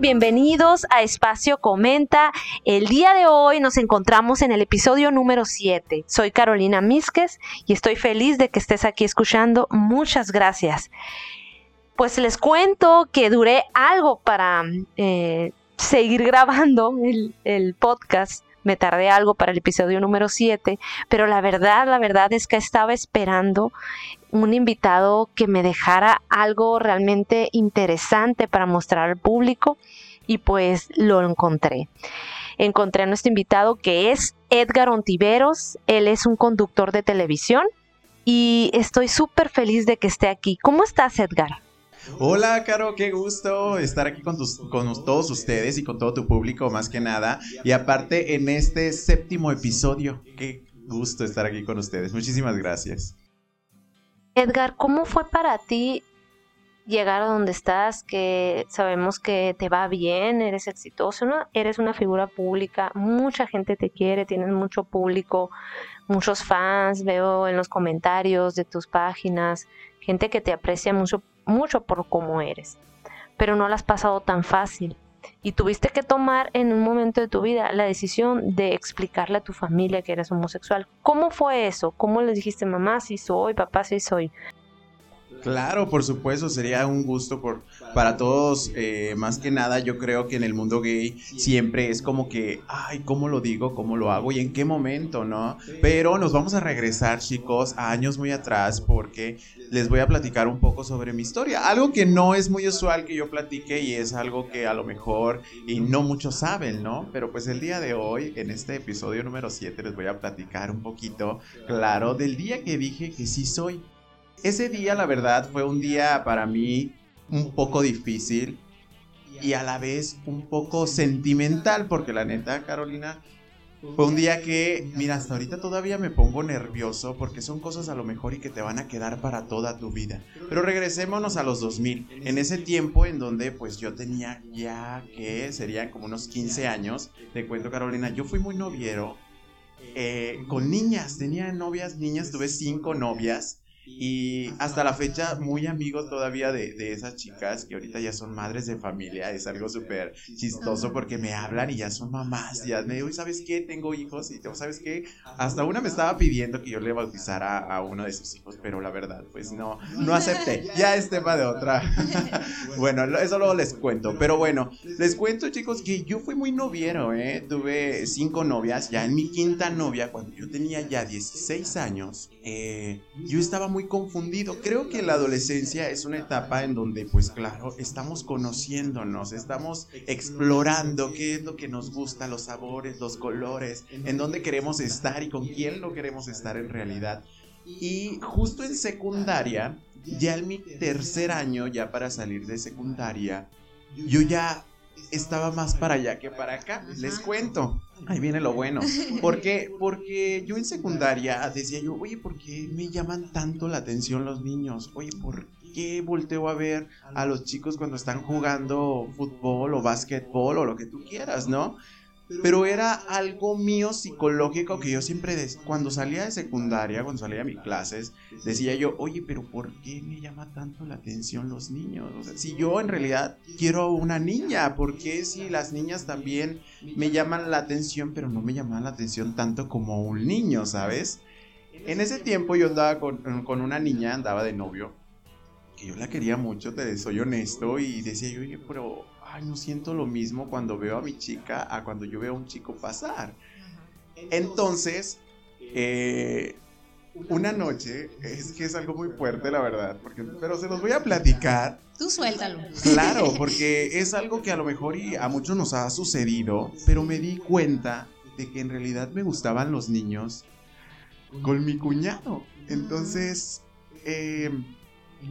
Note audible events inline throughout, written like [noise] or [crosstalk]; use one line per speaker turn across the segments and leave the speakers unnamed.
Bienvenidos a Espacio Comenta. El día de hoy nos encontramos en el episodio número 7. Soy Carolina Misques y estoy feliz de que estés aquí escuchando. Muchas gracias. Pues les cuento que duré algo para eh, seguir grabando el, el podcast me tardé algo para el episodio número 7, pero la verdad, la verdad es que estaba esperando un invitado que me dejara algo realmente interesante para mostrar al público y pues lo encontré. Encontré a nuestro invitado que es Edgar Ontiveros, él es un conductor de televisión y estoy súper feliz de que esté aquí. ¿Cómo estás, Edgar?
Hola, Caro, qué gusto estar aquí con, con todos ustedes y con todo tu público, más que nada. Y aparte, en este séptimo episodio, qué gusto estar aquí con ustedes. Muchísimas gracias.
Edgar, ¿cómo fue para ti llegar a donde estás? Que sabemos que te va bien, eres exitoso, eres una figura pública, mucha gente te quiere, tienes mucho público, muchos fans, veo en los comentarios de tus páginas, gente que te aprecia mucho mucho por cómo eres, pero no la has pasado tan fácil y tuviste que tomar en un momento de tu vida la decisión de explicarle a tu familia que eres homosexual. ¿Cómo fue eso? ¿Cómo les dijiste mamá si soy, papá si soy?
Claro, por supuesto, sería un gusto por, para todos. Eh, más que nada, yo creo que en el mundo gay siempre es como que, ay, ¿cómo lo digo? ¿Cómo lo hago? ¿Y en qué momento? ¿No? Pero nos vamos a regresar, chicos, a años muy atrás porque les voy a platicar un poco sobre mi historia. Algo que no es muy usual que yo platique y es algo que a lo mejor y no muchos saben, ¿no? Pero pues el día de hoy, en este episodio número 7, les voy a platicar un poquito, claro, del día que dije que sí soy. Ese día, la verdad, fue un día para mí un poco difícil y a la vez un poco sentimental, porque la neta, Carolina, fue un día que, mira, hasta ahorita todavía me pongo nervioso porque son cosas a lo mejor y que te van a quedar para toda tu vida. Pero regresémonos a los 2000, en ese tiempo en donde pues yo tenía ya que serían como unos 15 años. Te cuento Carolina, yo fui muy noviero eh, con niñas, tenía novias, niñas, tuve cinco novias. Y hasta la fecha, muy amigo todavía de, de, esas chicas que ahorita ya son madres de familia. Es algo súper chistoso porque me hablan y ya son mamás. Ya me digo, ¿sabes qué? Tengo hijos. Y ¿sabes qué? Hasta una me estaba pidiendo que yo le bautizara a uno de sus hijos, pero la verdad, pues no, no acepté. [laughs] Ya es tema de otra. [laughs] bueno, eso luego les cuento. Pero bueno, les cuento, chicos, que yo fui muy noviero, ¿eh? Tuve cinco novias. Ya en mi quinta novia, cuando yo tenía ya 16 años, eh, yo estaba muy confundido. Creo que la adolescencia es una etapa en donde, pues claro, estamos conociéndonos, estamos explorando qué es lo que nos gusta, los sabores, los colores, en dónde queremos estar y con quién no queremos estar en realidad. Y justo en secundaria, ya en mi tercer año, ya para salir de secundaria, yo ya estaba más para allá que para acá. Les cuento. Ahí viene lo bueno. [laughs] ¿Por qué? Porque yo en secundaria decía yo, oye, ¿por qué me llaman tanto la atención los niños? Oye, ¿por qué volteo a ver a los chicos cuando están jugando fútbol o básquetbol o lo que tú quieras, ¿no? Pero era algo mío psicológico que yo siempre, cuando salía de secundaria, cuando salía de mis clases, decía yo, oye, pero ¿por qué me llama tanto la atención los niños? O sea, si yo en realidad quiero una niña, ¿por qué si las niñas también me llaman la atención, pero no me llaman la atención tanto como un niño, ¿sabes? En ese tiempo yo andaba con, con una niña, andaba de novio, que yo la quería mucho, te soy honesto, y decía yo, oye, pero ay, no siento lo mismo cuando veo a mi chica a cuando yo veo a un chico pasar. Entonces, eh, una noche, es que es algo muy fuerte, la verdad, porque, pero se los voy a platicar.
Tú suéltalo.
Claro, [laughs] porque es algo que a lo mejor y a muchos nos ha sucedido, pero me di cuenta de que en realidad me gustaban los niños con mi cuñado. Entonces, eh,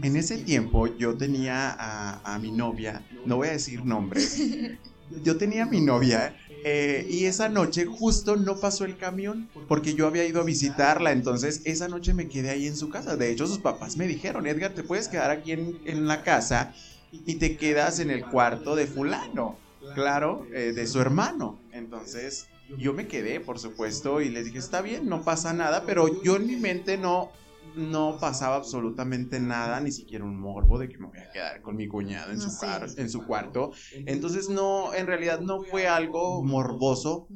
en ese tiempo yo tenía a, mi novia, no voy a decir nombres, [laughs] yo tenía a mi novia eh, y esa noche justo no pasó el camión porque yo había ido a visitarla, entonces esa noche me quedé ahí en su casa. De hecho, sus papás me dijeron, Edgar, te puedes quedar aquí en, la casa y te quedas en el cuarto de fulano, claro, eh, de su hermano. Entonces yo me quedé, por supuesto, y les dije, está bien, no pasa nada, pero yo en mi mente no no pasaba absolutamente nada, ni siquiera un morbo de que me voy a quedar con mi cuñado en, su, en su cuarto. Entonces no, en realidad no fue algo morboso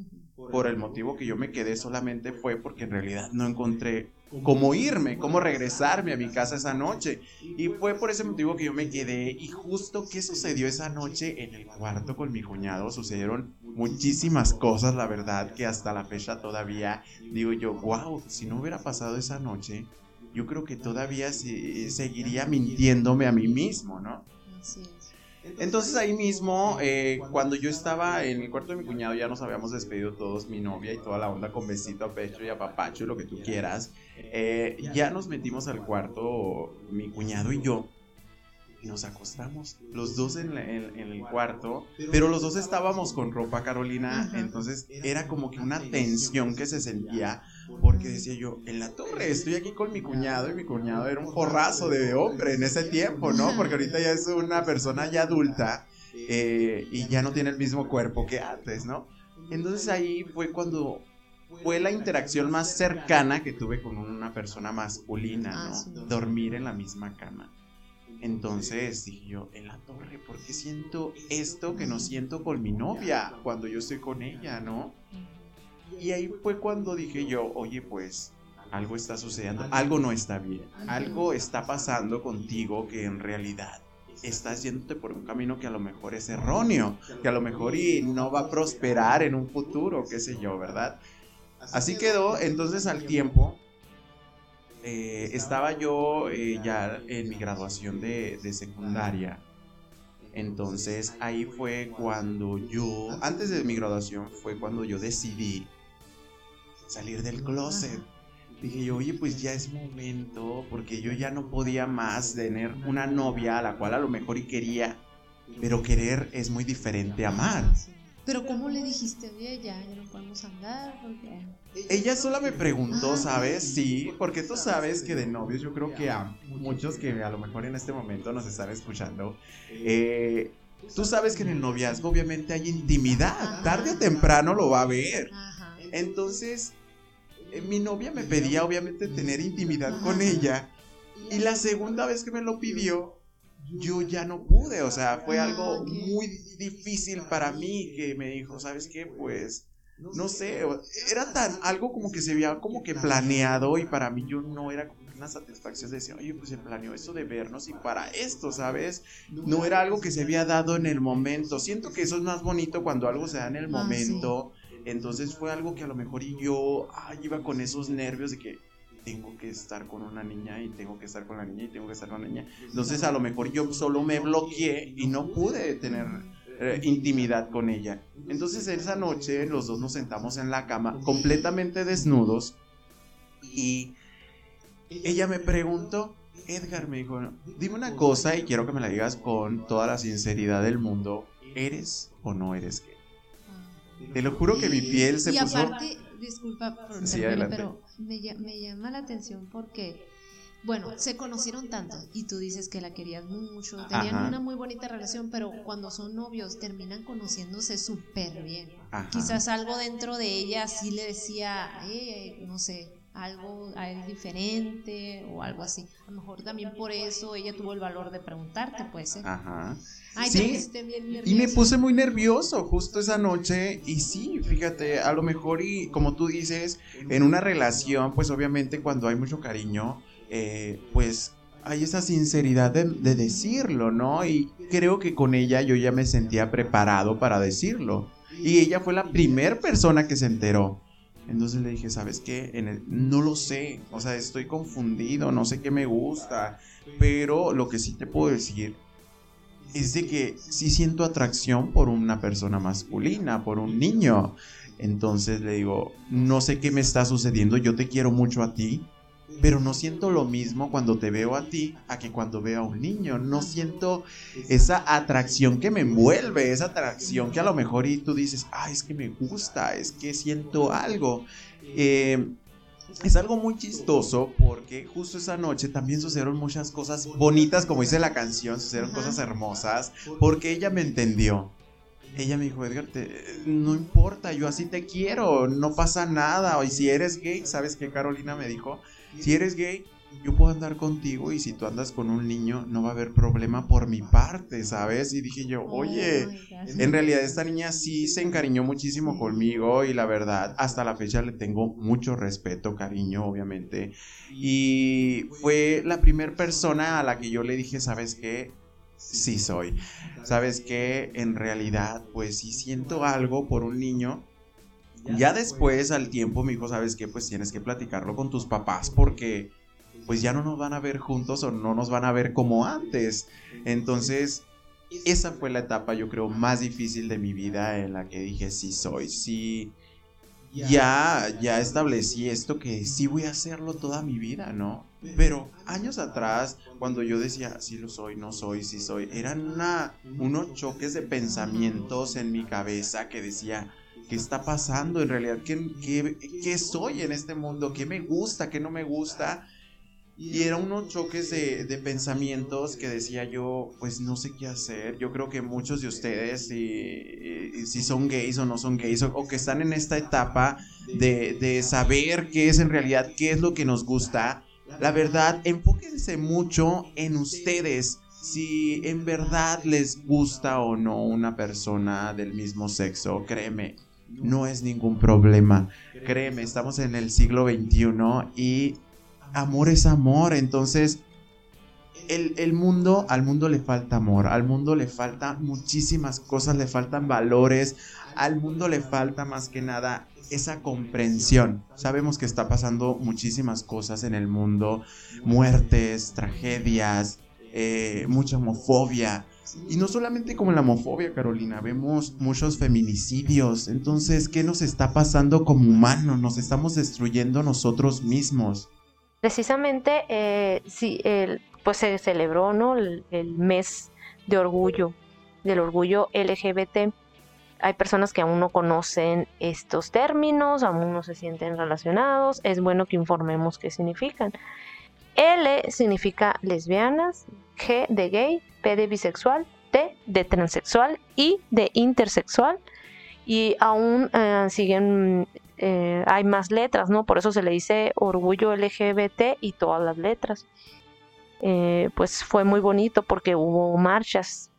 por el motivo que yo me quedé solamente fue porque en realidad no encontré cómo irme, cómo regresarme a mi casa esa noche. Y fue por ese motivo que yo me quedé. Y justo qué sucedió esa noche en el cuarto con mi cuñado, sucedieron muchísimas cosas, la verdad, que hasta la fecha todavía digo yo, wow, si no hubiera pasado esa noche, yo creo que todavía seguiría mintiéndome a mí mismo, ¿no? Entonces ahí mismo, eh, cuando yo estaba en el cuarto de mi cuñado, ya nos habíamos despedido todos, mi novia y toda la onda con besito a pecho y a papacho, lo que tú quieras. Eh, ya nos metimos al cuarto, mi cuñado y yo, y nos acostamos, los dos en, el cuarto, pero los dos estábamos con ropa Carolina, entonces era como que una tensión que se sentía, porque decía yo, en la torre, estoy aquí con mi cuñado, y mi cuñado era un porrazo de hombre en ese tiempo, ¿no? Porque ahorita ya es una persona ya adulta eh, y ya no tiene el mismo cuerpo que antes, ¿no? Entonces ahí fue cuando fue la interacción más cercana que tuve con una persona masculina, ah, ¿no? Dormir en la misma cama. Entonces dije yo, en la torre, ¿por qué siento esto que no siento con mi novia cuando yo estoy con ella, no? Y ahí fue cuando dije yo, oye, pues algo está sucediendo, algo no está bien, algo está pasando contigo que en realidad estás yéndote por un camino que a lo mejor es erróneo, que a lo mejor y no va a prosperar en un futuro, qué sé yo, ¿verdad? Así quedó, entonces al tiempo eh, estaba yo eh, ya en mi graduación de, secundaria. Entonces ahí fue cuando yo, antes de mi graduación, fue cuando yo decidí salir del closet. Dije yo, oye, pues ya es momento, porque yo ya no podía más tener una novia a la cual a lo mejor y quería, pero querer es muy diferente a amar.
Pero ¿cómo le dijiste, oye, ya, ya no podemos andar?
Ella sola me preguntó, ah, ¿sabes? Sí, porque tú sabes que de novios yo creo que a muchos que a lo mejor en este momento nos están escuchando, eh, tú sabes que en el noviazgo obviamente hay intimidad, tarde o temprano lo va a ver. Entonces, eh, mi novia me pedía obviamente tener intimidad con ella. Y la segunda vez que me lo pidió, yo ya no pude, o sea, fue ah, algo muy difícil para mí que me dijo, ¿sabes qué? Pues, no sé, era tan algo como que se había como que planeado y para mí yo no era como una satisfacción de decir, oye, pues se planeó eso de vernos y para esto, ¿sabes? No era algo que se había dado en el momento. Siento que eso es más bonito cuando algo se da en el ah, momento. Entonces fue algo que a lo mejor y yo iba con esos nervios de que tengo que estar con una niña y tengo que estar con la niña y tengo que estar con la niña. Entonces a lo mejor yo solo me bloqueé y no pude tener eh, intimidad con ella. Entonces esa noche los dos nos sentamos en la cama completamente desnudos y ella me preguntó, Edgar me dijo, dime una cosa y quiero que me la digas con toda la sinceridad del mundo, ¿eres o no eres gay? Te lo juro que mi piel se
y aparte, disculpa por sí, pero me, me llama la atención porque, bueno, se conocieron tanto y tú dices que la querías mucho, tenían una muy bonita relación, pero cuando son novios terminan conociéndose súper bien. Quizás algo dentro de ella sí le decía, eh, no sé, algo diferente o algo así. A lo mejor también por eso ella tuvo el valor de preguntarte, puede ser. Ajá.
Ay, sí. bien y me puse muy nervioso justo esa noche y sí, fíjate, a lo mejor y como tú dices, en una relación, pues obviamente cuando hay mucho cariño, eh, pues hay esa sinceridad de, de decirlo, ¿no? Y creo que con ella yo ya me sentía preparado para decirlo. Y ella fue la primera persona que se enteró. Entonces le dije, ¿sabes qué? En el, no lo sé, o sea, estoy confundido, no sé qué me gusta, pero lo que sí te puedo decir es de que sí siento atracción por una persona masculina, por un niño. Entonces le digo, no sé qué me está sucediendo, yo te quiero mucho a ti, pero no siento lo mismo cuando te veo a ti a que cuando veo a un niño. No siento esa atracción que me envuelve, esa atracción que a lo mejor y tú dices, ah, es que me gusta, es que siento algo. Eh, es algo muy chistoso porque justo esa noche también sucedieron muchas cosas bonitas, como dice la canción, sucedieron cosas hermosas, porque ella me entendió. Ella me dijo, Edgar, no importa, yo así te quiero, no pasa nada. Y si eres gay, ¿sabes qué Carolina me dijo? Si eres gay, yo puedo andar contigo y si tú andas con un niño no va a haber problema por mi parte, ¿sabes? Y dije yo, oye, en realidad esta niña sí se encariñó muchísimo conmigo y la verdad, hasta la fecha le tengo mucho respeto, cariño, obviamente. Y fue la primera persona a la que yo le dije, ¿sabes qué? Sí soy. ¿Sabes qué? En realidad, pues si siento algo por un niño, ya después, al tiempo, me dijo, ¿sabes qué? Pues tienes que platicarlo con tus papás porque pues ya no nos van a ver juntos o no nos van a ver como antes. Entonces, esa fue la etapa, yo creo, más difícil de mi vida en la que dije, sí soy, sí, ya, ya establecí esto que sí voy a hacerlo toda mi vida, ¿no? Pero años atrás, cuando yo decía, sí lo soy, no soy, sí soy, eran una, unos choques de pensamientos en mi cabeza que decía, ¿qué está pasando en realidad? ¿Qué, qué, soy en este mundo? ¿Qué me gusta? ¿Qué no me gusta? Y eran unos choques de, de, pensamientos que decía yo, pues no sé qué hacer. Yo creo que muchos de ustedes, si, si son gays o no son gays, o, que están en esta etapa de, de, saber qué es en realidad, qué es lo que nos gusta, la verdad, enfóquense mucho en ustedes. Si en verdad les gusta o no una persona del mismo sexo, créeme, no es ningún problema. Créeme, estamos en el siglo XXI y amor es amor. Entonces, el, mundo, al mundo le falta amor, al mundo le falta muchísimas cosas, le faltan valores, al mundo le falta más que nada esa comprensión. Sabemos que está pasando muchísimas cosas en el mundo, muertes, tragedias, eh, mucha homofobia. Y no solamente como la homofobia, Carolina, vemos muchos feminicidios. Entonces, ¿qué nos está pasando como humanos? Nos estamos destruyendo nosotros mismos.
Precisamente, eh, sí, pues se celebró ¿no? el, mes de orgullo, del orgullo LGBT. Hay personas que aún no conocen estos términos, aún no se sienten relacionados. Es bueno que informemos qué significan. L significa lesbianas, G de gay, P de bisexual, T de transexual, I de intersexual. Y aún eh, siguen eh, hay más letras, ¿no? Por eso se le dice orgullo LGBT y todas las letras. Eh, pues fue muy bonito porque hubo marchas.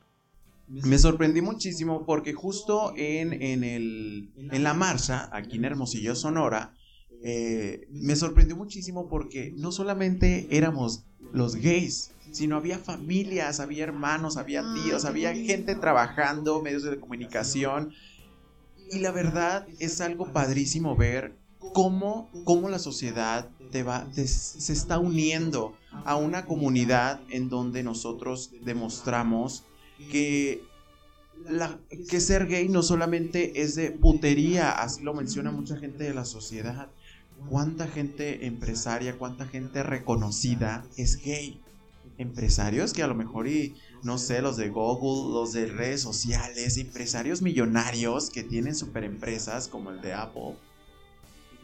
Me sorprendí muchísimo porque justo en, en, el, en la marcha, aquí en Hermosillo, Sonora, eh, me sorprendió muchísimo porque no solamente éramos los gays, sino había familias, había hermanos, había tíos, había gente trabajando, medios de comunicación, y la verdad es algo padrísimo ver cómo, cómo la sociedad te va, se está uniendo a una comunidad en donde nosotros demostramos que, la, que ser gay no solamente es de putería, así lo menciona mucha gente de la sociedad. ¿Cuánta gente empresaria, cuánta gente reconocida es gay? Empresarios que a lo mejor y no sé, los de Google, los de redes sociales, empresarios millonarios que tienen super empresas como el de Apple.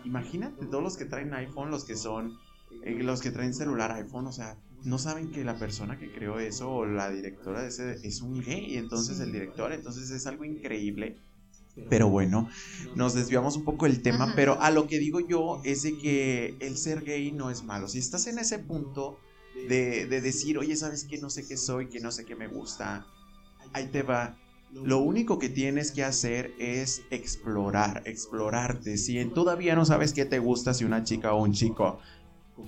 Imagínate todos los que traen iPhone, los que son, eh, los que traen celular iPhone, o sea, no saben que la persona que creó eso o la directora de ese es un gay, entonces el director, entonces es algo increíble. Pero bueno, nos desviamos un poco del tema, pero a lo que digo yo es de que el ser gay no es malo. Si estás en ese punto, de, decir, oye, ¿sabes qué? No sé qué soy, que no sé qué me gusta. Ahí te va. Lo único que tienes que hacer es explorar, explorarte. Si todavía no sabes qué te gusta, si una chica o un chico,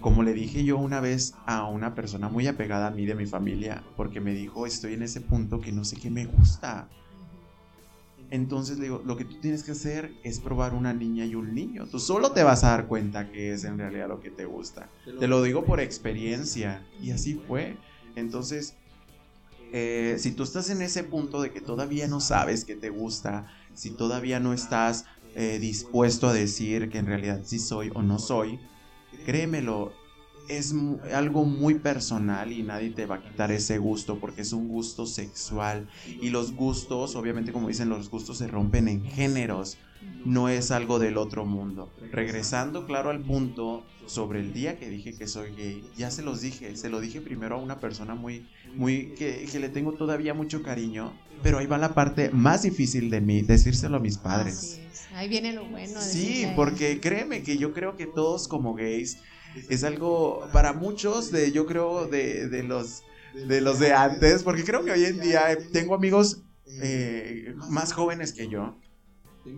como le dije yo una vez a una persona muy apegada a mí de mi familia, porque me dijo, estoy en ese punto que no sé qué me gusta. Entonces le digo, lo que tú tienes que hacer es probar una niña y un niño. Tú solo te vas a dar cuenta que es en realidad lo que te gusta. Te lo digo por experiencia. Y así fue. Entonces, eh, si tú estás en ese punto de que todavía no sabes qué te gusta, si todavía no estás eh, dispuesto a decir que en realidad sí soy o no soy, créemelo, es algo muy personal y nadie te va a quitar ese gusto porque es un gusto sexual y los gustos, obviamente como dicen, los gustos se rompen en géneros, no es algo del otro mundo. Regresando claro al punto sobre el día que dije que soy gay, ya se los dije, se lo dije primero a una persona muy, muy, que, que le tengo todavía mucho cariño, pero ahí va la parte más difícil de mí, decírselo a mis padres.
Ahí viene lo bueno.
Sí, porque créeme que yo creo que todos como gays es algo para muchos de, yo creo, de, de los de los de antes, porque creo que hoy en día tengo amigos eh, más jóvenes que yo.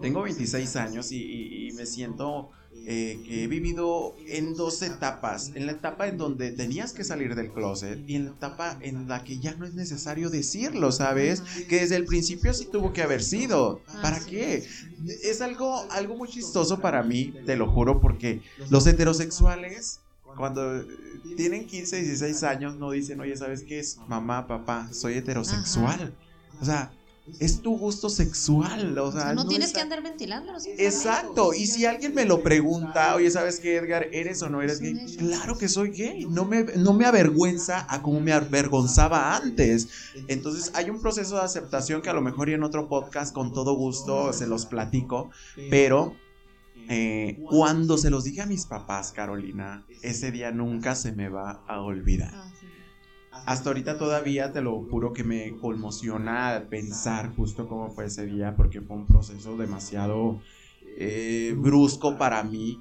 Tengo 26 años y, me siento eh, que he vivido en dos etapas. En la etapa en donde tenías que salir del closet y en la etapa en la que ya no es necesario decirlo, ¿sabes? Que desde el principio sí tuvo que haber sido. ¿Para qué? Es algo, algo muy chistoso para mí, te lo juro, porque los heterosexuales cuando tienen 15, 16 años no dicen, oye, ¿sabes qué es? Mamá, papá, soy heterosexual. O sea, es tu gusto sexual. O sea,
no, tienes que andar ventilándolo.
Exacto. Y si alguien me lo pregunta, oye, ¿sabes qué, Edgar? ¿Eres o no eres gay? Claro que soy gay. No me, no me avergüenza a como me avergonzaba antes. Entonces, hay un proceso de aceptación que a lo mejor y en otro podcast con todo gusto se los platico. Pero eh, cuando se los dije a mis papás, Carolina, ese día nunca se me va a olvidar. Hasta ahorita todavía te lo juro que me conmociona pensar justo cómo fue ese día, porque fue un proceso demasiado eh, brusco para mí,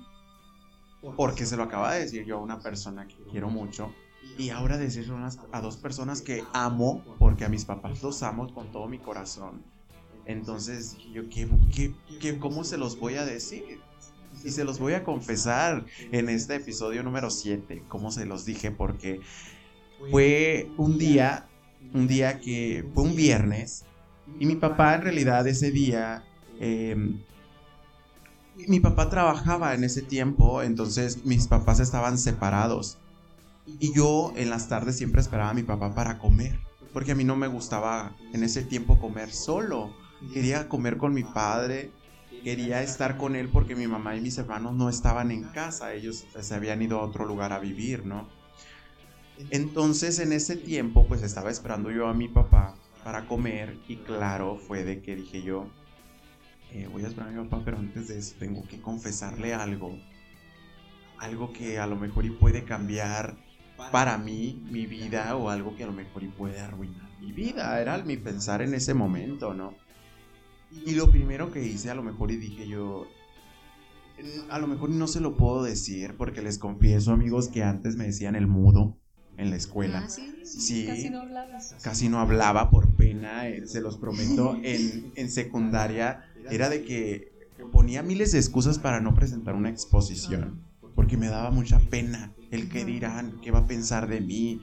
porque se lo acaba de decir yo a una persona que quiero mucho. Y ahora decir a dos personas que amo, porque a mis papás los amo con todo mi corazón. Entonces, yo, ¿qué, cómo se los voy a decir? Y se los voy a confesar en este episodio número 7, como se los dije, porque fue un día, un día que fue un viernes, y mi papá en realidad ese día, em, mi papá trabajaba en ese tiempo, entonces mis papás estaban separados. Y yo en las tardes siempre esperaba a mi papá para comer, porque a mí no me gustaba en ese tiempo comer solo. Quería comer con mi padre, quería estar con él porque mi mamá y mis hermanos no estaban en casa, ellos se habían ido a otro lugar a vivir, ¿no? Entonces en ese tiempo pues estaba esperando yo a mi papá para comer y claro fue de que dije yo, eh, voy a esperar a mi papá, pero antes de eso tengo que confesarle algo, algo que a lo mejor y puede cambiar para mí mi vida o algo que a lo mejor y puede arruinar mi vida, era mi pensar en ese momento, ¿no? Y lo primero que hice a lo mejor y dije yo, a lo mejor no se lo puedo decir porque les confieso amigos que antes me decían el mudo en la escuela.
Ah, sí, casi no hablaba.
Casi no hablaba por pena, eh, se los prometo. [laughs] En, en secundaria era de que ponía miles de excusas para no presentar una exposición porque me daba mucha pena el que dirán, qué va a pensar de mí.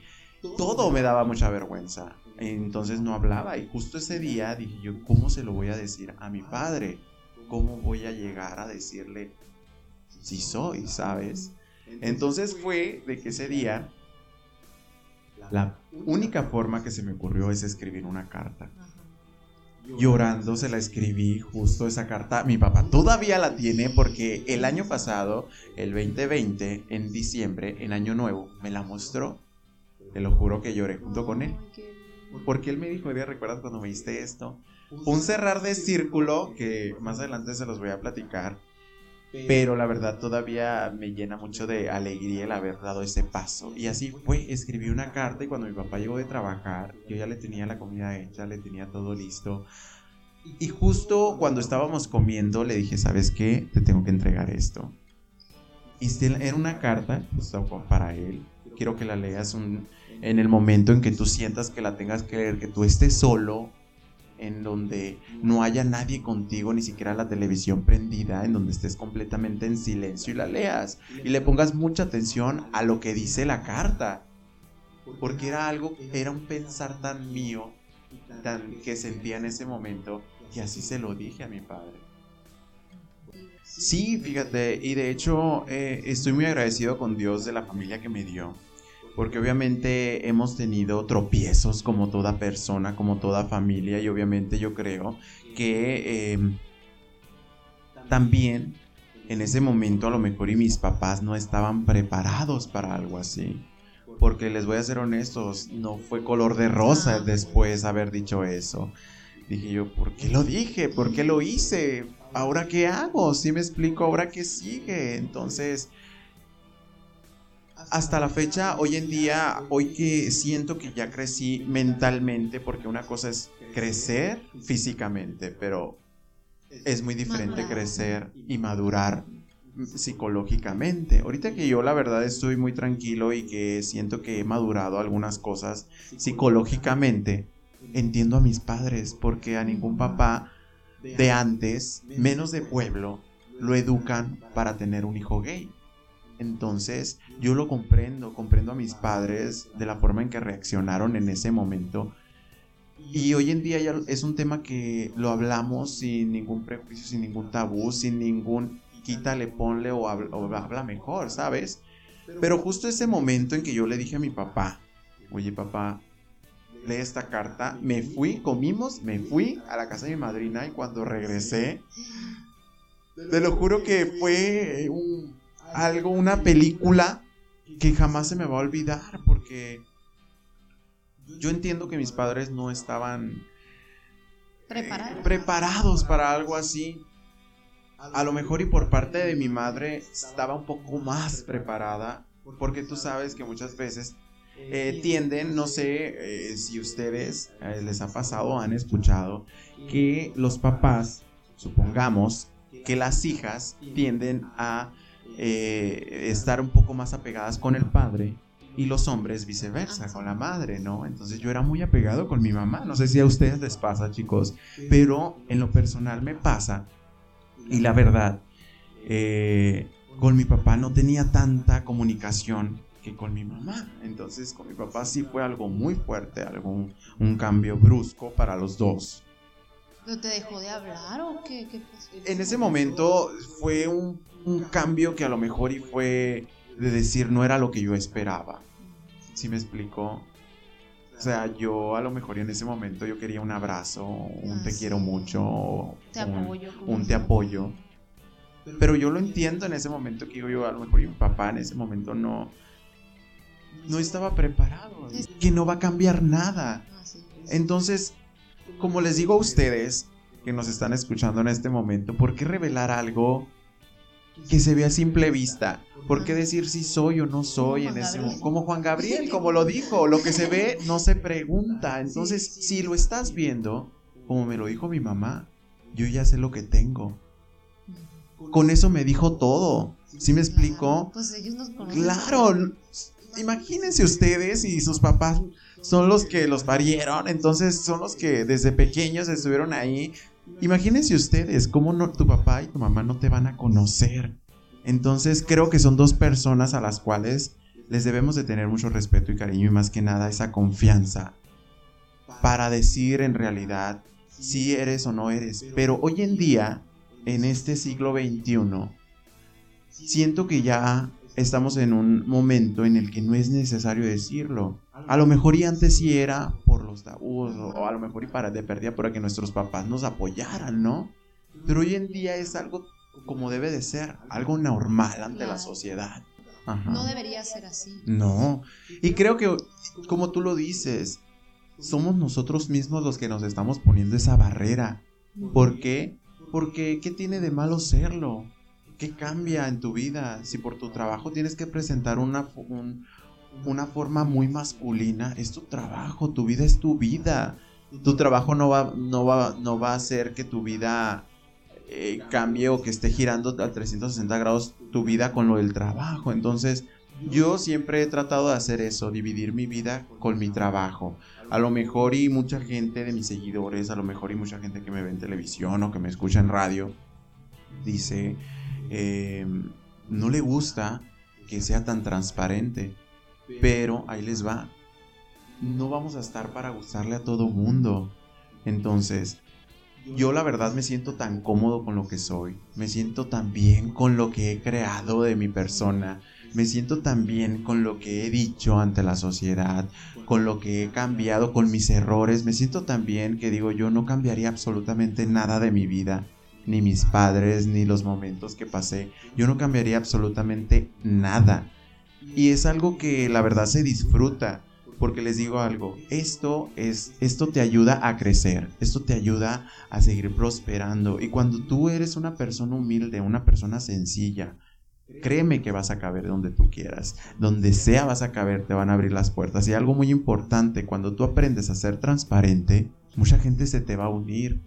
Todo me daba mucha vergüenza. Entonces no hablaba y justo ese día dije yo, ¿cómo se lo voy a decir a mi padre? ¿Cómo voy a llegar a decirle si soy, sabes? Entonces fue de que ese día la única forma que se me ocurrió es escribir una carta. Llorando se la escribí justo esa carta. Mi papá todavía la tiene porque el año pasado, el 2020, en diciembre, en Año Nuevo, me la mostró. Te lo juro que lloré junto con él. Porque él me dijo, día ¿recuerdas cuando me diste esto? Un cerrar de círculo que más adelante se los voy a platicar. Pero la verdad todavía me llena mucho de alegría el haber dado ese paso. Y así fue, escribí una carta y cuando mi papá llegó de trabajar, yo ya le tenía la comida hecha, le tenía todo listo. Y justo cuando estábamos comiendo le dije, ¿sabes qué? Te tengo que entregar esto. Y era una carta justo para él. Quiero que la leas un, en el momento en que tú sientas que la tengas que leer, que tú estés solo, en donde no haya nadie contigo, ni siquiera la televisión prendida, en donde estés completamente en silencio y la leas y le pongas mucha atención a lo que dice la carta, porque era algo, era un pensar tan mío, tan que sentía en ese momento, que así se lo dije a mi padre. Sí, fíjate, y de hecho eh, estoy muy agradecido con Dios de la familia que me dio porque obviamente hemos tenido tropiezos como toda persona, como toda familia, y obviamente yo creo que em, también en ese momento a lo mejor y mis papás no estaban preparados para algo así. Porque les voy a ser honestos, no fue color de rosa después haber dicho eso. Dije yo, ¿por qué lo dije? ¿Por qué lo hice? ¿Ahora qué hago? Si me explico, ¿ahora qué sigue? Entonces, hasta la fecha, hoy en día, hoy que siento que ya crecí mentalmente, porque una cosa es crecer físicamente, pero es muy diferente crecer y madurar psicológicamente. Ahorita que yo la verdad estoy muy tranquilo y que siento que he madurado algunas cosas psicológicamente, entiendo a mis padres porque a ningún papá de antes, menos de pueblo, lo educan para tener un hijo gay. Entonces, yo lo comprendo, comprendo a mis padres de la forma en que reaccionaron en ese momento. Y hoy en día ya es un tema que lo hablamos sin ningún prejuicio, sin ningún tabú, sin ningún quítale, ponle o habla, mejor, ¿sabes? Pero justo ese momento en que yo le dije a mi papá, oye papá, lee esta carta, me fui, comimos, me fui a la casa de mi madrina y cuando regresé, te lo juro que fue algo, una película que jamás se me va a olvidar porque yo entiendo que mis padres no estaban preparados para algo así. A lo mejor y por parte de mi madre estaba un poco más preparada, porque tú sabes que muchas veces eh, tienden, no sé eh, si ustedes eh, les ha pasado han escuchado, que los papás, supongamos, que las hijas tienden a estar un poco más apegadas con el padre y los hombres viceversa, con la madre, ¿no? Entonces yo era muy apegado con mi mamá, no sé si a ustedes les pasa, chicos, pero en lo personal me pasa y la verdad, eh, con mi papá no tenía tanta comunicación que con mi mamá. Entonces con mi papá sí fue algo muy fuerte, algo, un, cambio brusco para los dos.
¿Pero te dejó de hablar o qué?
En ese momento fue un, un, cambio que a lo mejor y fue de decir no era lo que yo esperaba. ¿Sí me explicó? O sea, yo a lo mejor en ese momento yo quería un abrazo, un ah, te quiero mucho,
te un, apoyo,
un te apoyo. Pero yo lo entiendo en ese momento que digo yo, a lo mejor mi papá en ese momento no, no estaba preparado, que no va a cambiar nada. Ah, Entonces, como les digo a ustedes que nos están escuchando en este momento, ¿por qué revelar algo que se ve a simple vista? ¿Por qué decir si soy o no soy en ese Como Juan Gabriel, como lo dijo, lo que se ve no se pregunta. Entonces, si lo estás viendo, como me lo dijo mi mamá, yo ya sé lo que tengo. Con eso me dijo todo. ¿Sí me explico?
Pues ellos nos
Claro. Imagínense ustedes y sus papás son los que los parieron, entonces son los que desde pequeños estuvieron ahí. Imagínense ustedes cómo no, tu papá y tu mamá no te van a conocer. Entonces creo que son dos personas a las cuales les debemos de tener mucho respeto y cariño y más que nada esa confianza para decir en realidad si eres o no eres. Pero hoy en día, en este siglo XXI, siento que ya estamos en un momento en el que no es necesario decirlo. A lo mejor y antes sí era por los tabús o, a lo mejor y para de pérdida para que nuestros papás nos apoyaran, ¿no? Pero hoy en día es algo como debe de ser, algo normal ante la sociedad.
No debería ser así.
No. Y creo que, como tú lo dices, somos nosotros mismos los que nos estamos poniendo esa barrera. ¿Por qué? Porque ¿qué tiene de malo serlo? ¿Qué cambia en tu vida? Si por tu trabajo tienes que presentar una, una forma muy masculina, es tu trabajo, tu vida es tu vida. Tu trabajo no va, no va, no va a hacer que tu vida eh, cambie o que esté girando a 360 grados tu vida con lo del trabajo. Entonces, yo siempre he tratado de hacer eso, dividir mi vida con mi trabajo. A lo mejor y mucha gente de mis seguidores, a lo mejor y mucha gente que me ve en televisión o que me escucha en radio, dice, eh, no le gusta que sea tan transparente, pero ahí les va. No vamos a estar para gustarle a todo mundo. Entonces, yo la verdad me siento tan cómodo con lo que soy, me siento tan bien con lo que he creado de mi persona, me siento tan bien con lo que he dicho ante la sociedad, con lo que he cambiado, con mis errores, me siento tan bien que digo yo no cambiaría absolutamente nada de mi vida, ni mis padres, ni los momentos que pasé, yo no cambiaría absolutamente nada. Y es algo que la verdad se disfruta porque les digo algo, esto es esto te ayuda a crecer, esto te ayuda a seguir prosperando. Y cuando tú eres una persona humilde, una persona sencilla, créeme que vas a caber donde tú quieras, donde sea vas a caber, te van a abrir las puertas. Y algo muy importante, cuando tú aprendes a ser transparente, mucha gente se te va a unir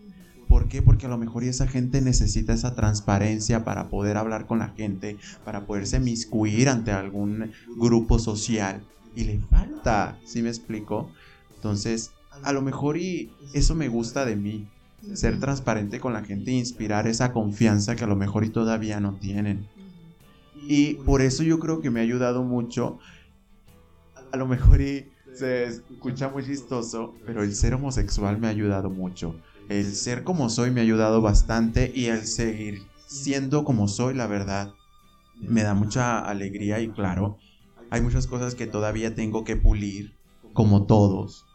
¿Por qué? Porque a lo mejor esa gente necesita esa transparencia para poder hablar con la gente, para poderse miscuir ante algún grupo social. Y le falta, ¿sí me explico? Entonces, a lo mejor y eso me gusta de mí, ser transparente con la gente e inspirar esa confianza que a lo mejor y todavía no tienen. Y por eso yo creo que me ha ayudado mucho, a lo mejor y se escucha muy chistoso, pero el ser homosexual me ha ayudado mucho. El ser como soy me ha ayudado bastante y el seguir siendo como soy, la verdad, me da mucha alegría y claro, hay muchas cosas que todavía tengo que pulir, como todos,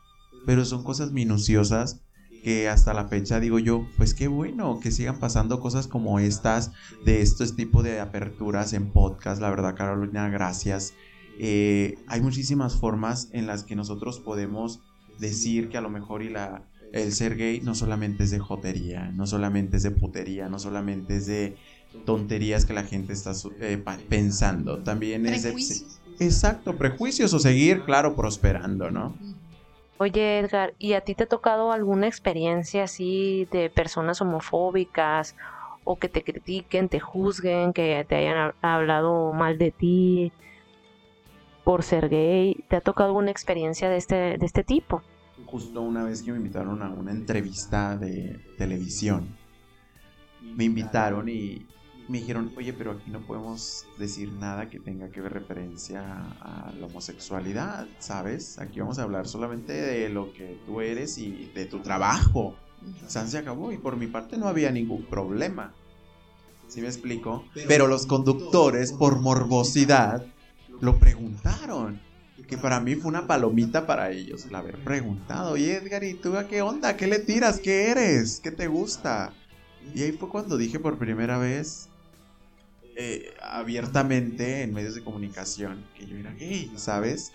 pero son cosas minuciosas que hasta la fecha digo yo, pues qué bueno que sigan pasando cosas como estas, de estos tipos de aperturas en podcast, la verdad Carolina, gracias. Eh, hay muchísimas formas en las que nosotros podemos decir que a lo mejor y la, el ser gay no solamente es de jotería, no solamente es de putería, no solamente es de tonterías que la gente está eh, pensando, también es de... Exacto, prejuicios o seguir, claro, prosperando, ¿no?
Oye Edgar, ¿y a ti te ha tocado alguna experiencia así de personas homofóbicas o que te critiquen, te juzguen, que te hayan hablado mal de ti por ser gay? ¿Te ha tocado alguna experiencia de este, de este tipo?
Justo una vez que me invitaron a una entrevista de televisión, me invitaron y, me dijeron, oye, pero aquí no podemos decir nada que tenga que ver referencia a la homosexualidad, ¿sabes? Aquí vamos a hablar solamente de lo que tú eres y de tu trabajo. San se acabó y por mi parte no había ningún problema. ¿Sí me explico? Pero los conductores, por morbosidad, lo preguntaron. Que para mí fue una palomita para ellos el haber preguntado. Oye, Edgar, ¿y tú a qué onda? ¿Qué le tiras? ¿Qué eres? ¿Qué te gusta? Y ahí fue cuando dije por primera vez, eh, abiertamente en medios de comunicación que yo era gay, ¿sabes?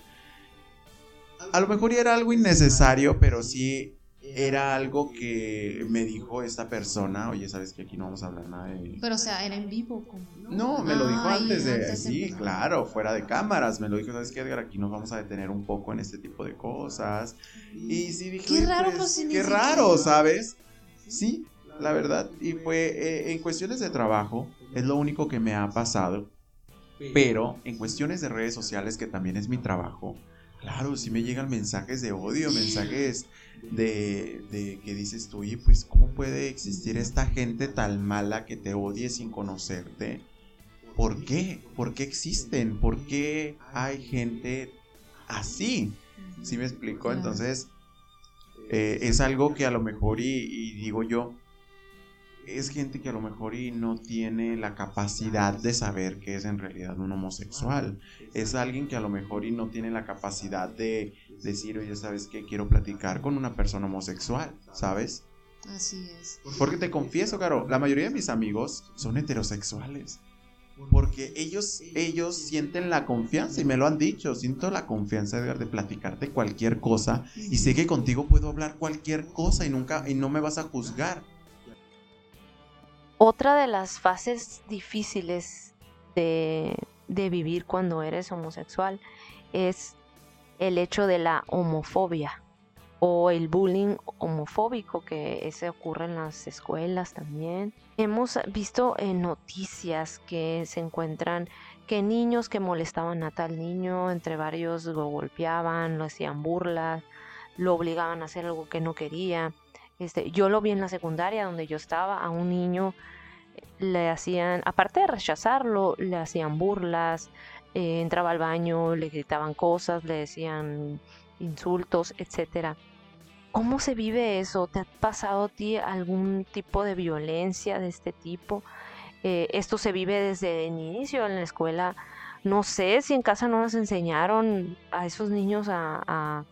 A lo mejor era algo innecesario, pero sí era algo que me dijo esta persona, oye, sabes que aquí no vamos a hablar nada de...
Pero o sea, era en vivo,
¿no? No, me lo dijo antes de... sí, claro, fuera de cámaras, me lo dijo, sabes que Edgar, aquí nos vamos a detener un poco en este tipo de cosas. Y sí dije...
Qué raro,
pues, pues Qué raro, ¿sabes? Sí, la verdad. Y fue eh, en cuestiones de trabajo es lo único que me ha pasado. Pero en cuestiones de redes sociales, que también es mi trabajo, claro, sí me llegan mensajes de odio, mensajes de, de que dices tú, y pues, ¿cómo puede existir esta gente tan mala que te odie sin conocerte? ¿Por qué? ¿Por qué existen? ¿Por qué hay gente así? ¿Sí me explico? Entonces, eh, es algo que a lo mejor, y digo yo, es gente que a lo mejor y no tiene la capacidad de saber que es en realidad un homosexual. Es alguien que a lo mejor y no tiene la capacidad de decir, oye, ¿sabes qué? Quiero platicar con una persona homosexual, ¿sabes?
Así es.
Porque te confieso, Caro, la mayoría de mis amigos son heterosexuales. Porque ellos, ellos sienten la confianza y me lo han dicho, siento la confianza Edgar, de platicarte cualquier cosa y sé que contigo puedo hablar cualquier cosa y nunca y no me vas a juzgar
otra de las fases difíciles de, vivir cuando eres homosexual es el hecho de la homofobia o el bullying homofóbico que se ocurre en las escuelas también. Hemos visto en noticias que se encuentran que niños que molestaban a tal niño, entre varios lo golpeaban, lo hacían burlas, lo obligaban a hacer algo que no quería. Este, yo lo vi en la secundaria donde yo estaba, a un niño le hacían, aparte de rechazarlo, le hacían burlas, eh, entraba al baño, le gritaban cosas, le decían insultos, etcétera. ¿Cómo se vive eso? ¿Te ha pasado a ti algún tipo de violencia de este tipo? Eh, esto se vive desde el inicio en la escuela. No sé si en casa no nos enseñaron a esos niños a,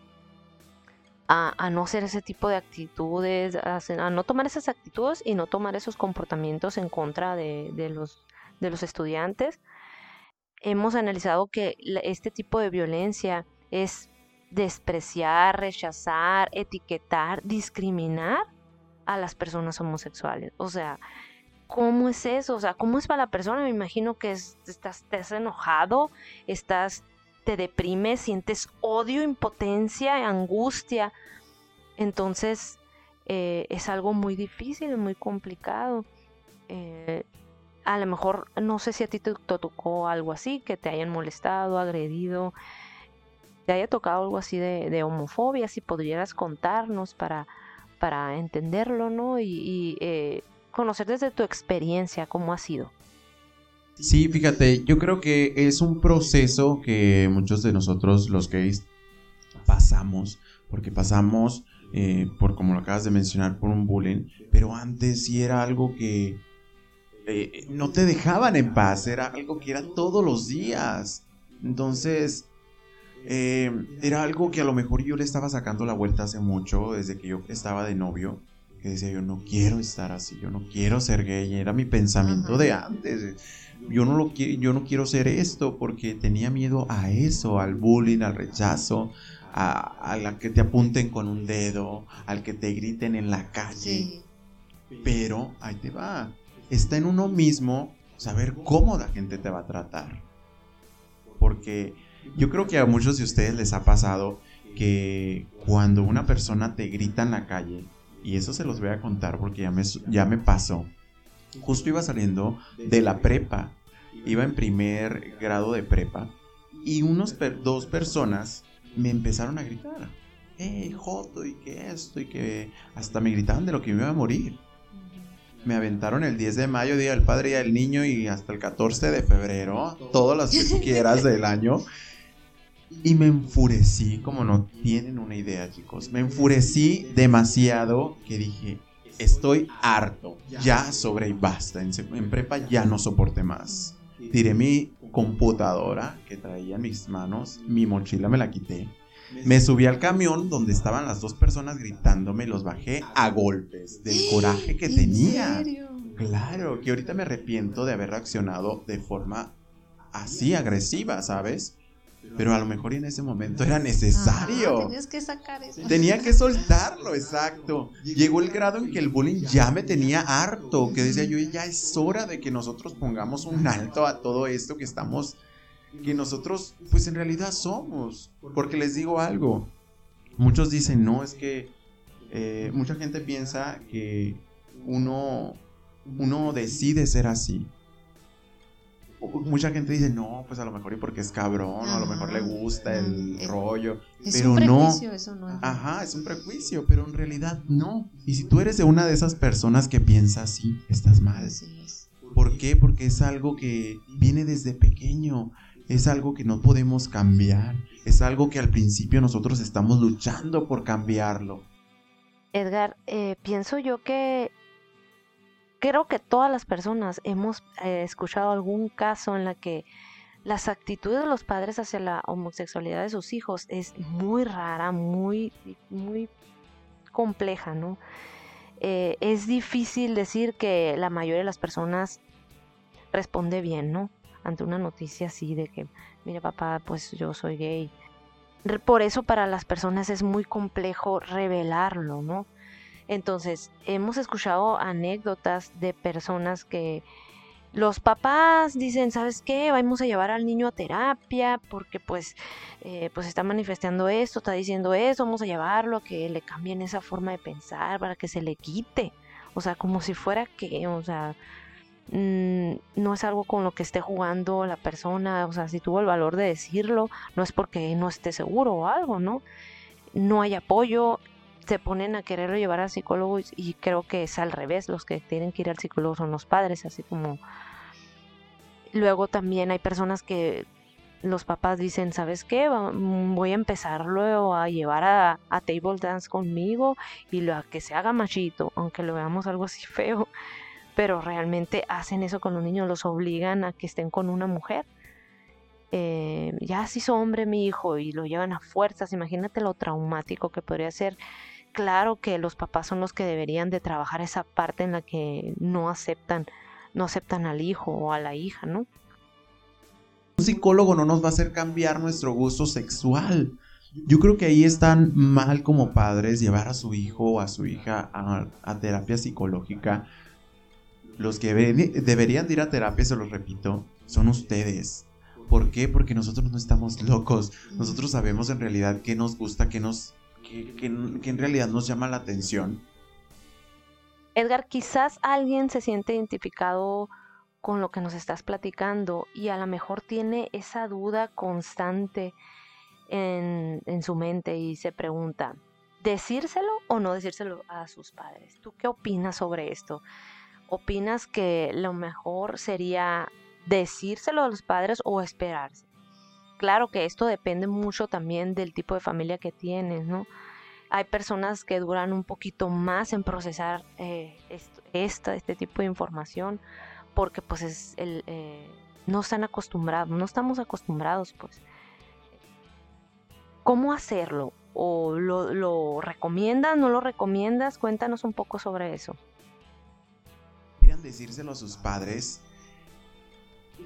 no hacer ese tipo de actitudes, a, no tomar esas actitudes y no tomar esos comportamientos en contra de, los, de los estudiantes. Hemos analizado que este tipo de violencia es despreciar, rechazar, etiquetar, discriminar a las personas homosexuales. O sea, ¿cómo es eso? O sea, ¿cómo es para la persona? Me imagino que estás enojado, estás te deprime, sientes odio, impotencia, angustia. Entonces, eh, es algo muy difícil, muy complicado. Eh, a lo mejor, no sé si a ti te, tocó algo así, que te hayan molestado, agredido, te haya tocado algo así de, homofobia, si podrías contarnos para, para entenderlo, ¿no? Y, eh, conocer desde tu experiencia cómo ha sido.
Sí, fíjate, yo creo que es un proceso que muchos de nosotros los gays pasamos, porque pasamos eh, por, como lo acabas de mencionar, por un bullying, pero antes sí era algo que eh, no te dejaban en paz, era algo que era todos los días. Entonces, eh, era algo que a lo mejor yo le estaba sacando la vuelta hace mucho, desde que yo estaba de novio, que decía yo no quiero estar así, yo no quiero ser gay, era mi pensamiento de antes. Yo no, lo yo no quiero ser esto porque tenía miedo a eso, al bullying, al rechazo, a, la que te apunten con un dedo, al que te griten en la calle. Pero ahí te va. Está en uno mismo saber cómo la gente te va a tratar. Porque yo creo que a muchos de ustedes les ha pasado que cuando una persona te grita en la calle, y eso se los voy a contar porque ya me, ya me pasó, justo iba saliendo de la prepa, iba en primer grado de prepa, y unos dos personas me empezaron a gritar, hey, Joto, y que esto, y que hasta me gritaban de lo que me iba a morir. Me aventaron el 10 de mayo, Día del Padre y del Niño, y hasta el 14 de febrero, todas las que quieras del año. Y me enfurecí, como no tienen una idea, chicos. Me enfurecí demasiado que dije, estoy harto, ya sobre y basta. En, en prepa ya no soporté más. Tiré mi computadora que traía en mis manos, mi mochila me la quité. Me subí al camión donde estaban las dos personas gritándome y los bajé a golpes del [gasps] coraje que tenía. Claro, que ahorita me arrepiento de haber reaccionado de forma así agresiva, ¿sabes? Pero a lo mejor en ese momento era necesario.
tenías que sacar eso.
Tenía que soltarlo, exacto. Llegó el grado en que el bullying ya me tenía harto, que decía yo, ya es hora de que nosotros pongamos un alto a todo esto que estamos, que nosotros pues en realidad somos. Porque les digo algo, muchos dicen, no, es que eh, mucha gente piensa que uno, uno decide ser así mucha gente dice, no, pues a lo mejor y porque es cabrón, o a lo mejor le gusta el rollo. Es pero un prejuicio, no. Eso no Ajá, es un prejuicio, pero en realidad no. Y si tú eres de una de esas personas que piensa así, estás mal. ¿Por qué? Porque es algo que viene desde pequeño. Es algo que no podemos cambiar. Es algo que al principio nosotros estamos luchando por cambiarlo.
Edgar, eh, pienso yo que creo que todas las personas hemos eh, escuchado algún caso en la que las actitudes de los padres hacia la homosexualidad de sus hijos es muy rara, muy, muy compleja, ¿no? Eh, es difícil decir que la mayoría de las personas responde bien, ¿no? Ante una noticia así de que, mira papá, pues yo soy gay. Por eso para las personas es muy complejo revelarlo, ¿no? Entonces, hemos escuchado anécdotas de personas que los papás dicen, ¿sabes qué? Vamos a llevar al niño a terapia porque pues, eh, pues está manifestando esto, está diciendo eso, vamos a llevarlo a que le cambien esa forma de pensar para que se le quite. O sea, como si fuera que, o sea, mm, no es algo con lo que esté jugando la persona, o sea, si tuvo el valor de decirlo, no es porque no esté seguro o algo, ¿no? No hay apoyo, se ponen a quererlo llevar al psicólogo y, creo que es al revés, los que tienen que ir al psicólogo son los padres, así como luego también hay personas que los papás dicen, ¿sabes qué? Voy a empezarlo a llevar a, table dance conmigo y lo, a que se haga machito, aunque lo veamos algo así [laughs] feo, pero realmente hacen eso con los niños, los obligan a que estén con una mujer. Eh, ya se hizo hombre mi hijo y lo llevan a fuerzas, imagínate lo traumático que podría ser claro que los papás son los que deberían de trabajar esa parte en la que no aceptan, no aceptan al hijo o a la hija, ¿no?
Un psicólogo no nos va a hacer cambiar nuestro gusto sexual. Yo creo que ahí están mal como padres llevar a su hijo o a su hija a, terapia psicológica. Los que deberían de ir a terapia, se los repito, son ustedes. ¿Por qué? Porque nosotros no estamos locos. Nosotros sabemos en realidad qué nos gusta, qué nos que, en realidad nos llama la atención.
Edgar, quizás alguien se siente identificado con lo que nos estás platicando y a lo mejor tiene esa duda constante en, en su mente y se pregunta, ¿decírselo o no decírselo a sus padres? ¿Tú qué opinas sobre esto? ¿Opinas que lo mejor sería decírselo a los padres o esperarse? Claro que esto depende mucho también del tipo de familia que tienes, ¿no? Hay personas que duran un poquito más en procesar eh, este tipo de información porque pues es el, eh, no están acostumbrados, no estamos acostumbrados pues. ¿Cómo hacerlo? ¿O lo, lo recomiendas, no lo recomiendas? Cuéntanos un poco sobre eso.
Quieran decírselo a sus padres.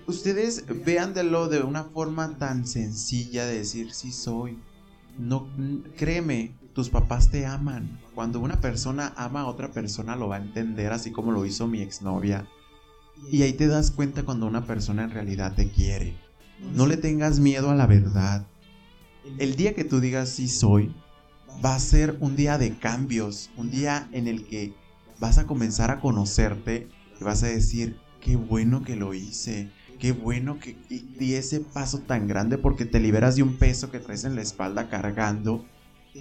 Ustedes véanlo de una forma tan sencilla de decir sí soy. No, créeme, tus papás te aman. Cuando una persona ama a otra persona lo va a entender, así como lo hizo mi exnovia. Y ahí te das cuenta cuando una persona en realidad te quiere. No le tengas miedo a la verdad. El día que tú digas sí soy, va a ser un día de cambios, un día en el que vas a comenzar a conocerte y vas a decir, qué bueno que lo hice, qué bueno que di ese paso tan grande porque te liberas de un peso que traes en la espalda cargando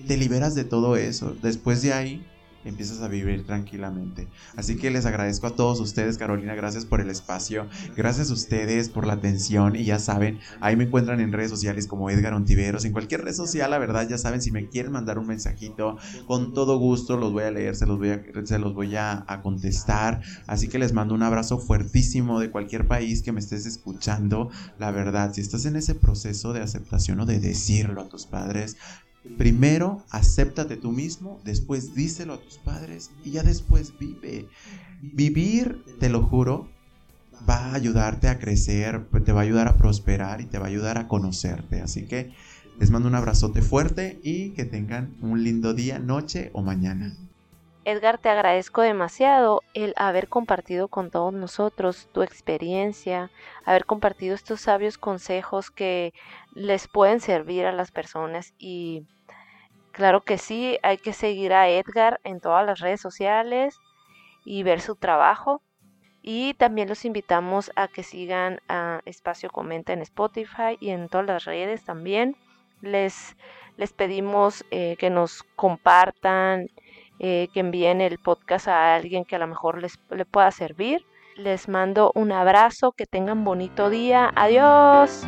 te liberas de todo eso. Después de ahí empiezas a vivir tranquilamente. Así que les agradezco a todos ustedes, Carolina, gracias por el espacio, gracias a ustedes por la atención y ya saben, ahí me encuentran en redes sociales como Edgar Ontiveros, en cualquier red social, la verdad, ya saben, si me quieren mandar un mensajito, con todo gusto los voy a leer, se los voy a, se los voy a, a contestar, así que les mando un abrazo fuertísimo de cualquier país que me estés escuchando, la verdad, si estás en ese proceso de aceptación o de decirlo a tus padres, Primero, acéptate tú mismo, después díselo a tus padres y ya después vive. Vivir, te lo juro, va a ayudarte a crecer, te va a ayudar a prosperar y te va a ayudar a conocerte. Así que les mando un abrazote fuerte y que tengan un lindo día, noche o mañana.
Edgar, te agradezco demasiado el haber compartido con todos nosotros tu experiencia, haber compartido estos sabios consejos que les pueden servir a las personas y Claro que sí, hay que seguir a Edgar en todas las redes sociales y ver su trabajo. Y también los invitamos a que sigan a Espacio Comenta en Spotify y en todas las redes también. Les, les pedimos eh, que nos compartan, eh, que envíen el podcast a alguien que a lo mejor les le pueda servir. Les mando un abrazo, que tengan bonito día. Adiós.